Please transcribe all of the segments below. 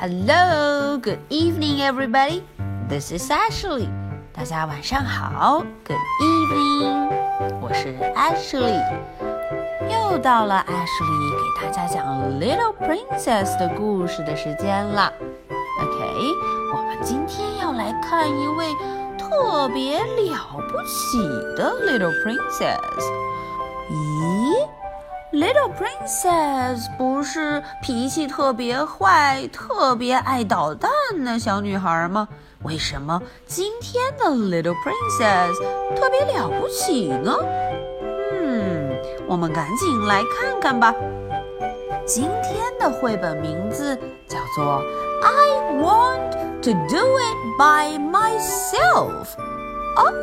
Hello, good evening, everybody. This is Ashley. 大家晚上好，Good evening. 我是 Ashley. 又到了 Ashley 给大家讲 Little Princess 的故事的时间了。OK，我们今天要来看一位特别了不起的 Little Princess。咦 ？Little Princess 不是脾气特别坏、特别爱捣蛋的小女孩吗？为什么今天的 Little Princess 特别了不起呢？嗯，我们赶紧来看看吧。今天的绘本名字叫做 I Want to Do It by Myself。哦，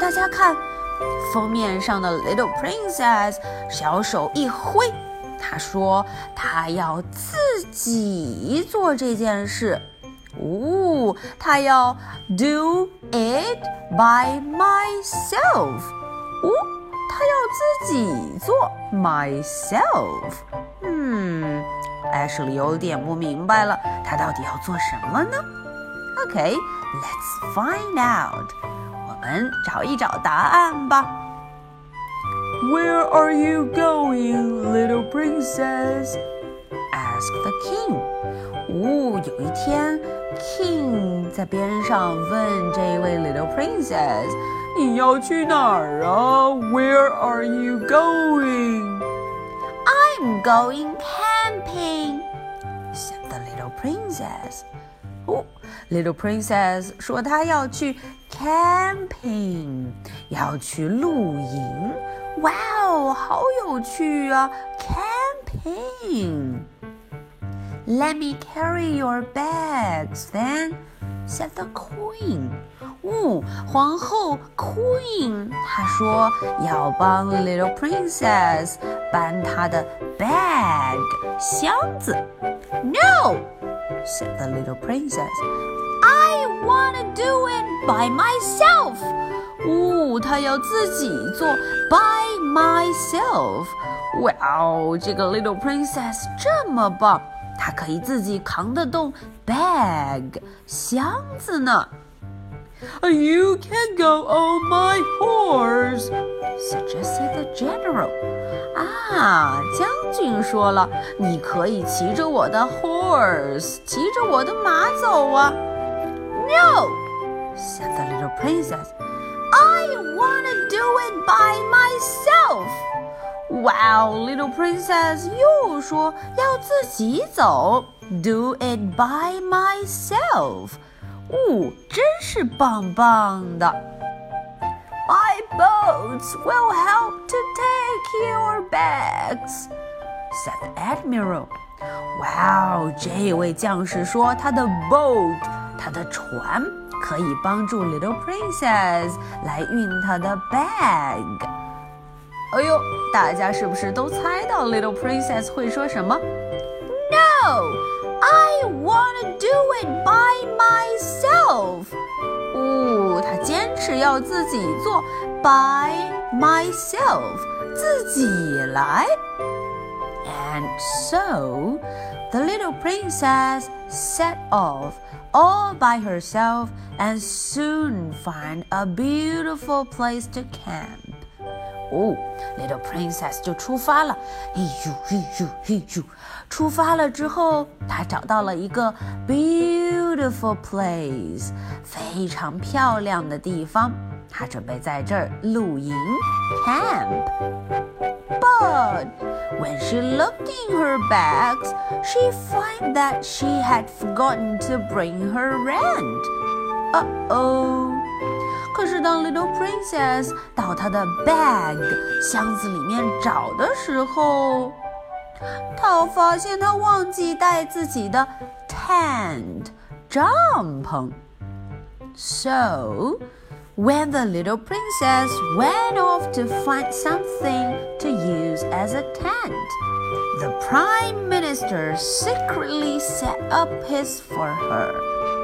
大家看。封面上的 Little Princess 小手一挥，她说她要自己做这件事。哦，她要 do it by myself。哦，她要自己做 myself。嗯，艾什里有点不明白了，她到底要做什么呢？OK，let's find out。我们找一找答案吧。Where are you going, little princess? asked the king. 哦，有一天，king 在边上问这位 little princess：“ 你要去哪儿啊？Where are you going? I'm going camping,” said the little princess. 哦 ，little princess 说她要去 camping，要去露营。哇哦，好有趣啊！Camping. Let me carry your bags, then," said the queen. 哦，皇后 Queen，她说要帮 Little Princess 搬她的 bag 箱子。No, said the Little Princess. I wanna do it by myself. 哦，她要自己做 by myself。哇哦，这个 little princess 这么棒，她可以自己扛得动 bag 箱子呢。You can go on my horse, suggested the general. 啊，将军说了，你可以骑着我的 horse，骑着我的马走啊。 No, said the little princess. I wanna do it by myself. Wow, little princess 又说要自己走，do it by myself. 哦，真是棒棒的。My boats will help to take your bags, said the admiral. 哇哦，这位将士说他的 boat， 他的船。可以帮助 Little Princess 来运她的 bag。哎呦，大家是不是都猜到 Little Princess 会说什么？No, I wanna do it by myself。哦，她坚持要自己做 by myself，自己来。And so the little princess set off all by herself and soon find a beautiful place to camp. 哦，Little Princess 就出发了。嘿咻嘿咻嘿咻，出发了之后，她找到了一个 beautiful place，非常漂亮的地方。 她准备在这儿露营 camp。But when she looked in her bags, she found that she had forgotten to bring her rent. Uh oh. 可是当 Little Princess 到她的 bag 箱子里面找的时候，她发现她忘记带自己的 tent 帐篷。So when the little princess went off to find something to use as a tent, the prime minister secretly set up his for her.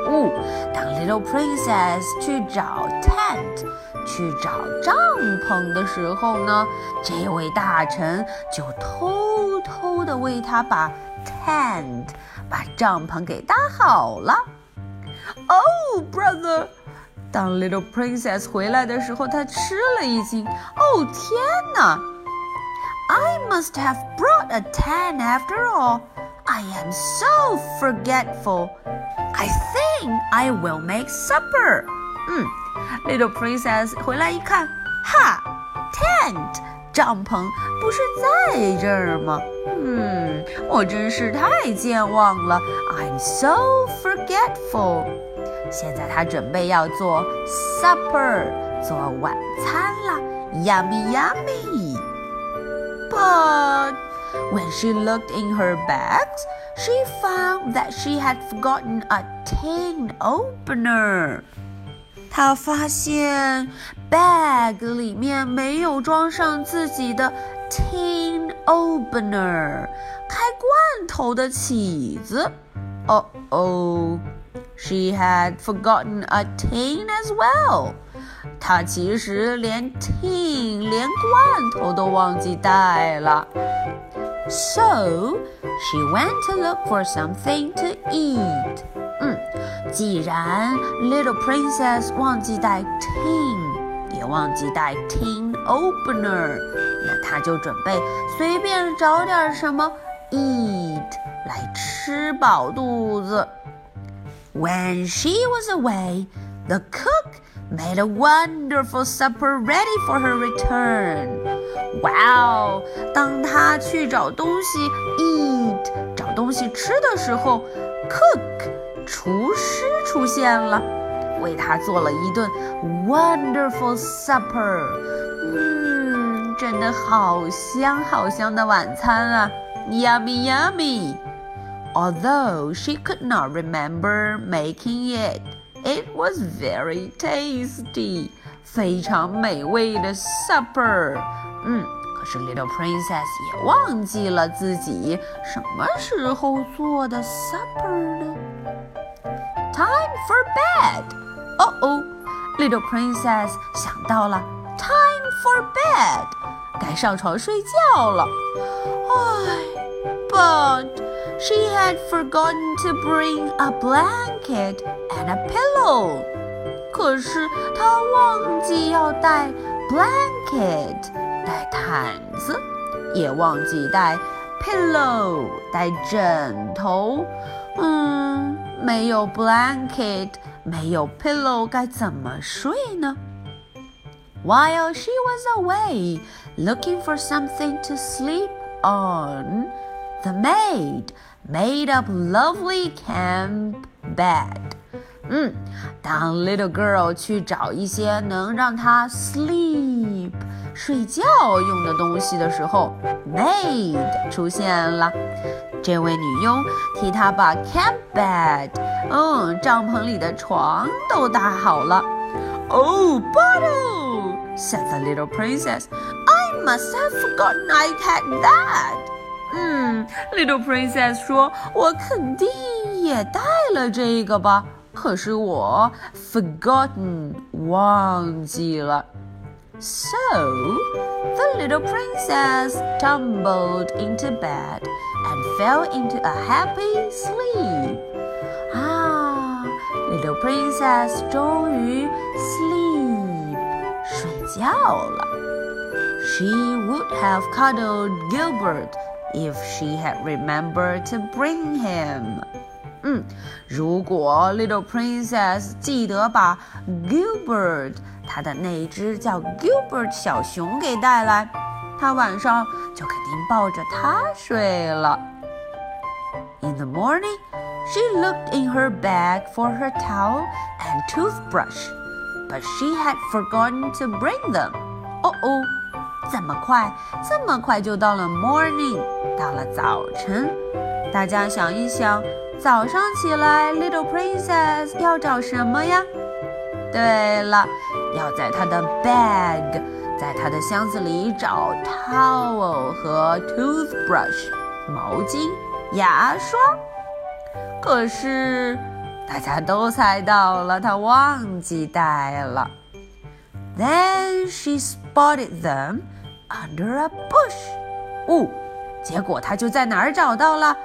哦，当 little princess 去找 tent 去找帐篷的时候呢，这位大臣就偷偷的为她把 tent，把帐篷给搭好了。Oh, brother！ 当 Little Princess 回来的时候，她吃了一惊。哦，天哪！I must have brought a tent after all. I am so forgetful. I think I will make supper. 嗯，Little Princess 回来一看，哈，tent 帐篷不是在这儿吗？嗯，我真是太健忘了。I'm so forgetful. 现在他准备要做 supper，做晚餐了，yummy yummy。But when she looked in her bags, she found that she had forgotten a tin opener. 她发现 bag 里面没有装上自己的 tin opener，开罐头的起子。哦哦。She had forgotten a tin as well. 她其实连 tin 连罐头都忘记带了。So she went to look for something to eat. 嗯，既然 Little Princess 忘记带 tin，也忘记带 tin opener，那她就准备随便找点什么 eat 来吃饱肚子。 When she was away, the cook made a wonderful supper ready for her return. Wow！当她去找东西 eat 找东西吃的时候，cook 厨师出现了，为她做了一顿 wonderful supper。嗯，真的好香好香的晚餐啊，Yummy！Yummy yummy！although she could not remember making it. It was very tasty，非常美味的 supper。嗯，可是 Little Princess 也忘记了自己什么时候做的 supper 呢？Time for bed。哦哦，Little Princess 想到了 time for bed，该上床睡觉了。唉，but she had forgotten to bring a blanket and a pillow. 可是她忘记要带 blanket，带毯子，也忘记带 pillow，带枕头。嗯，没有 blanket，没有 pillow，该怎么睡呢？While she was away looking for something to sleep on, the maid made up lovely camp bed。嗯，当 hmm, little girl 去找一些能让她 sleep 睡觉用的东西的时候，maid 出现了。这位女佣替她把 camp bed，嗯，帐篷里的床都搭好了。Oh, Bottle, said the little princess, I must have forgotten I had that. 嗯，Little Princess 说：“我肯定也带了这个吧，可是我 forgotten 忘记了。” So the little princess tumbled into bed and fell into a happy sleep. 啊，little princess 终于 sleep 睡觉了。She would have cuddled Gilbert if she had remembered to bring him. 嗯，如果 Little Princess 记得把 Gilbert 她的那只叫 Gilbert 小熊给带来，她晚上就肯定抱着它睡了。In the morning, she looked in her bag for her towel and toothbrush, but she had forgotten to bring them. 哦哦。这么快，这么快就到了 morning， 到了早晨。大家想一想，早上起来，Little Princess 要找什么呀？对了，要在她的 bag，在她的箱子里找 towel 和 toothbrush，毛巾、牙刷。可是大家都猜到了，她忘记带了。Then she spotted them under a bush。哦，结果她就在哪儿找到了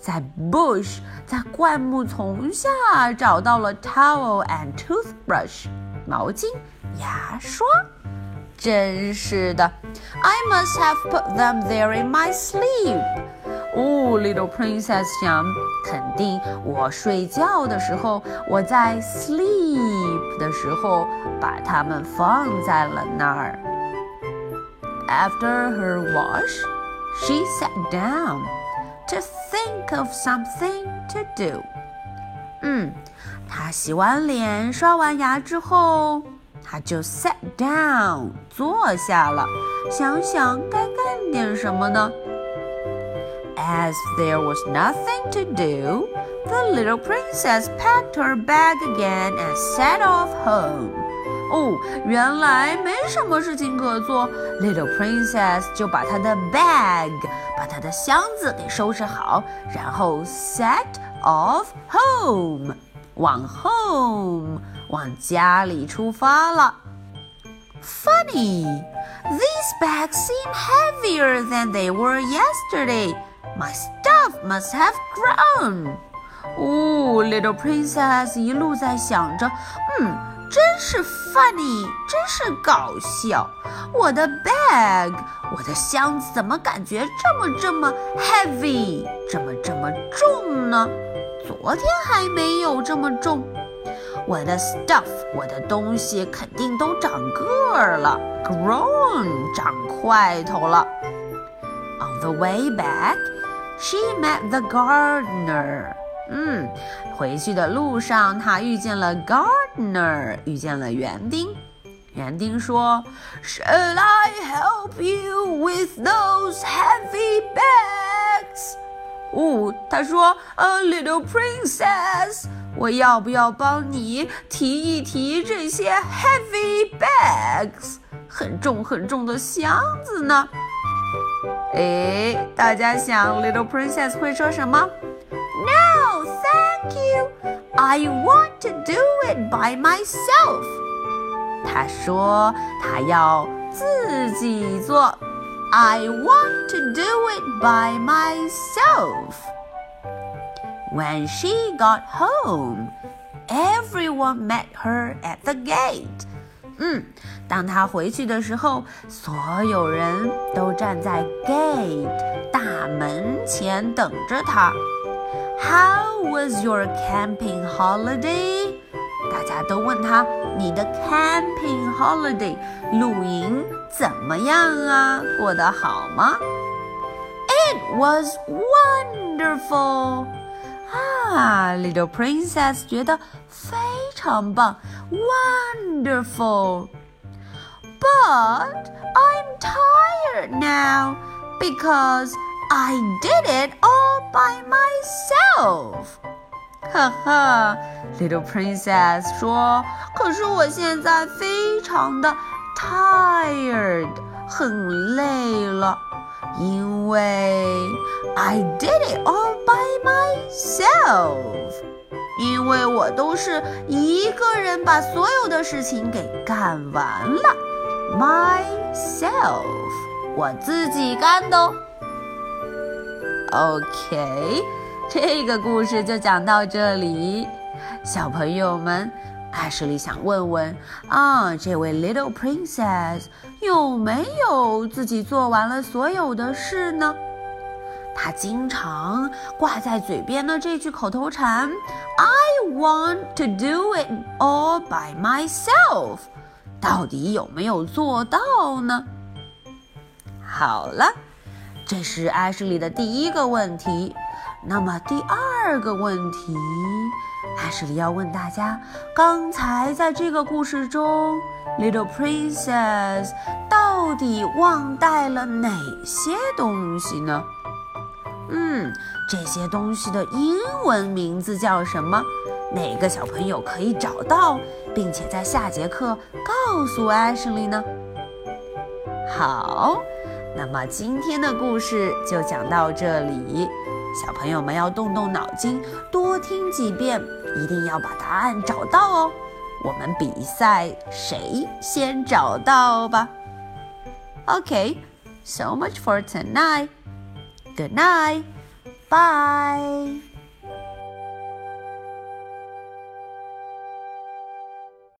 在 bush，在灌木丛下找到了 towel and toothbrush，毛巾、牙刷。真是的，I must have put them there in my sleep。哦，Little Princess 想，肯定我睡觉的时候，我在 sleep 的时候把它们放在了那儿。After her wash, she sat down to think of something to do. 嗯，她洗完脸、刷完牙之后。他就 sat down 坐下了，想想该干点什么呢？As there was nothing to do, the little princess packed her bag again and set off home. 哦，原来没什么事情可做，little princess 就把她的 bag，把她的箱子给收拾好，然后 set off home，往 home。往家里出发了。Funny, these bags seem heavier than they were yesterday. My stuff must have grown. 哦，Little Princess 一路在想着，嗯，真是 funny，真是搞笑。我的 bag，我的箱子怎么感觉这么这么 heavy，这么这么重呢？昨天还没有这么重。我的 stuff，我的东西肯定都长个儿了，grown，长块头了。On the way back, she met the gardener. 嗯，回去的路上，他遇见了 gardener，遇见了园丁。园丁说：“Shall I help you with those heavy bags？” 哦，他说：“：“A，little princess。”我要不要帮你提一提这些 heavy bags，很重很重的箱子呢？哎，大家想，Little Princess 会说什么 ？No, thank you. I want to do it by myself. 她说她要自己做。I want to do it by myself. When she got home, everyone met her at the gate. 嗯，当她回去的时候，所有人都站在 gate 大门前等着她。 How was your camping holiday？大家都问她，你的 camping holiday 露营怎么样啊？过得好吗？It was wonderful. 啊，Little Princess 觉得非常棒，wonderful。But I'm tired now because I did it all by myself。哈哈，Little Princess 说：“可是我现在非常的 tired，很累了。”因为 I did it all by myself，因为我都是一个人把所有的事情给干完了，myself，我自己干的哦。OK，这个故事就讲到这里，小朋友们。艾什莉想问问啊，这位 Little Princess 有没有自己做完了所有的事呢？她经常挂在嘴边的这句口头禅 "I want to do it all by myself"，到底有没有做到呢？好了，这是艾什莉的第一个问题。那么第二个问题。艾什莉要问大家：刚才在这个故事中，Little Princess 到底忘带了哪些东西呢？嗯，这些东西的英文名字叫什么？哪个小朋友可以找到，并且在下节课告诉艾什莉呢？好，那么今天的故事就讲到这里。小朋友们要动动脑筋，多听几遍，一定要把答案找到哦。我们比赛谁先找到吧。OK，so much for tonight. Good night. Bye.